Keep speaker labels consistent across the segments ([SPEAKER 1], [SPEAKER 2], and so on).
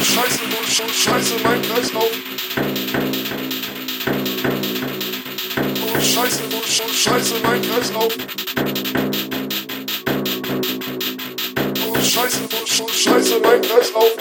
[SPEAKER 1] Scheiße, du Scheiße, mein Kreislauf. Oh, Scheiße, oh, Scheiße, mein Kreislauf. Oh, Scheiße, oh, Scheiße, mein Kreislauf.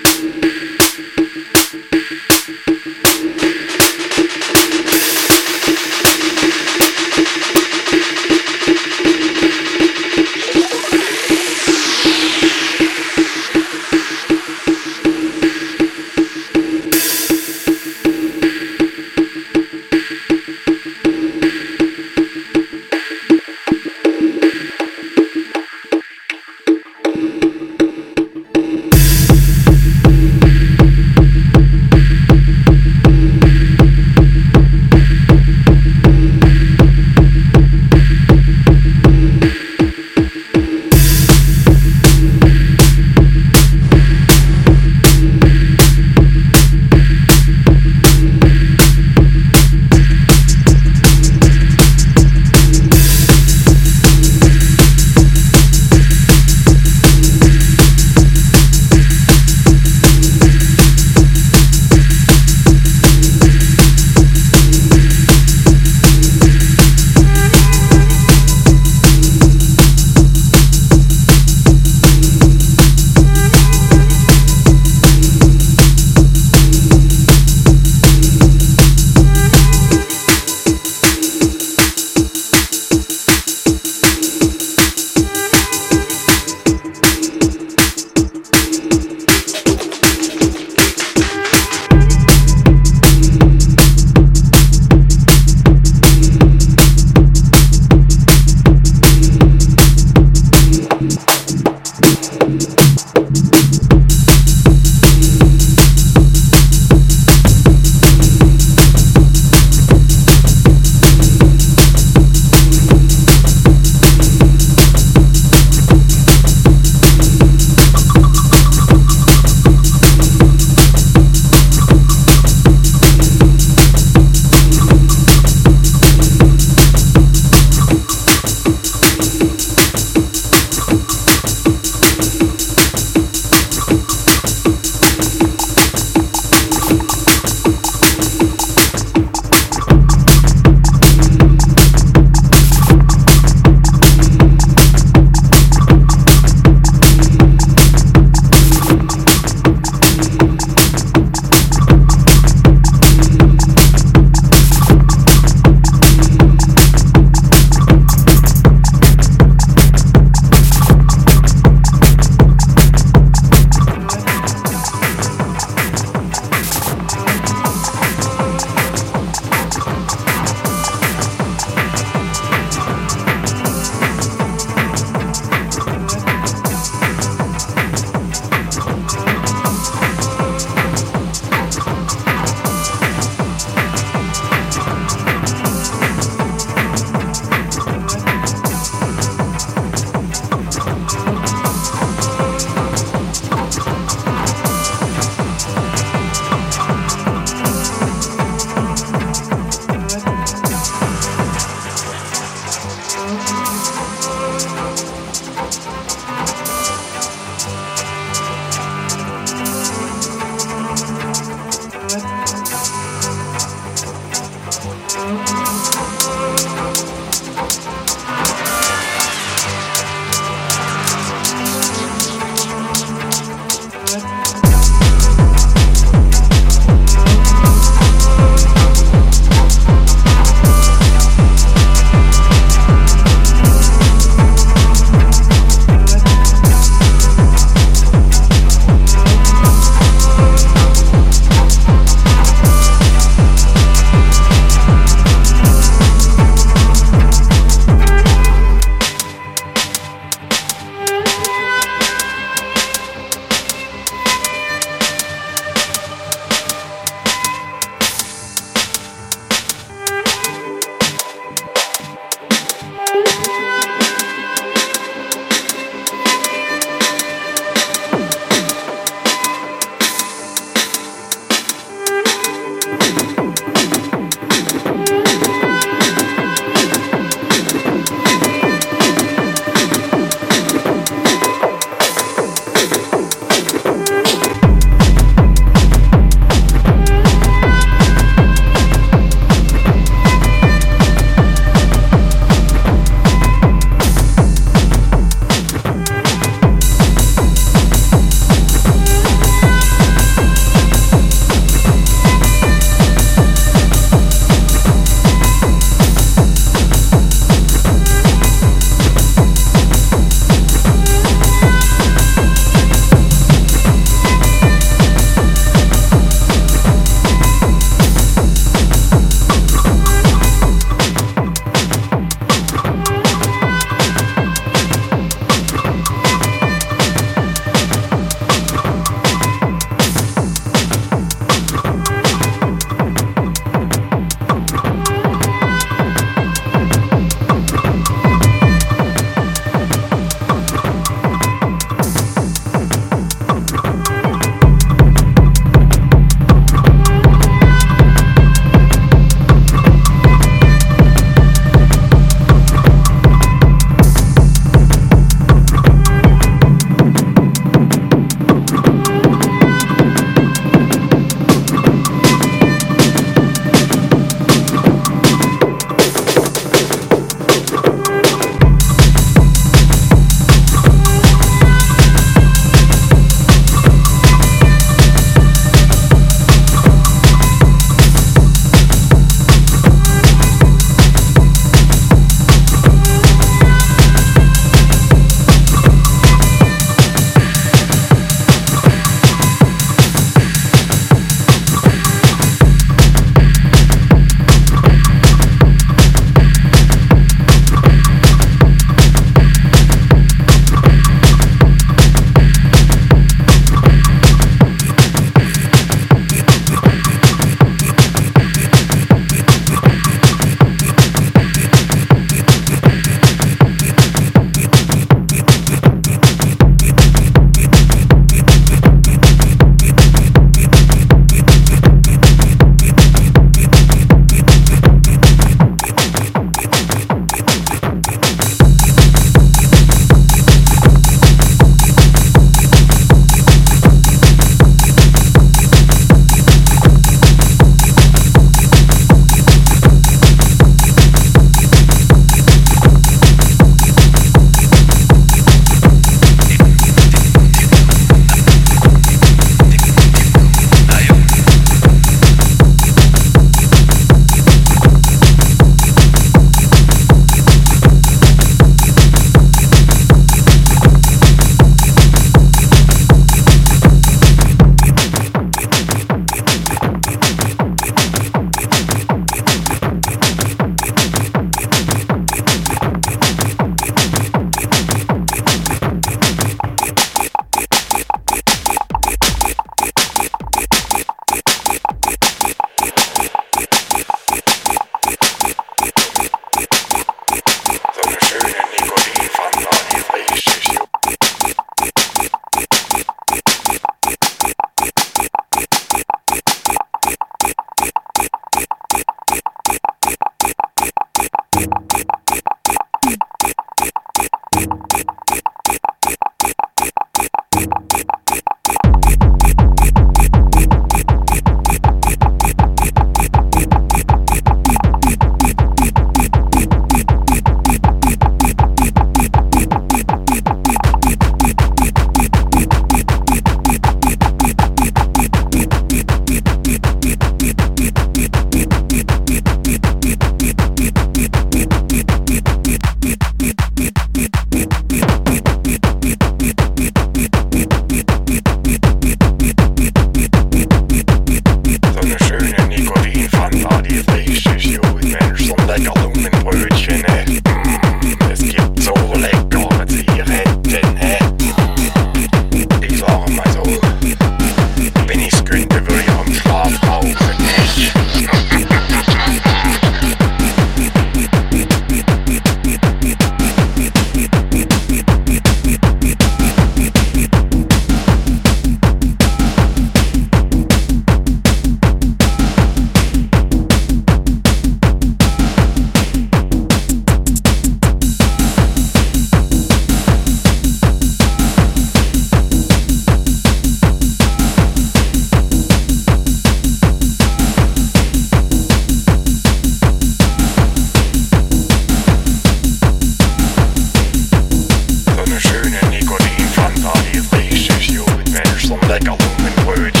[SPEAKER 2] like a woman word.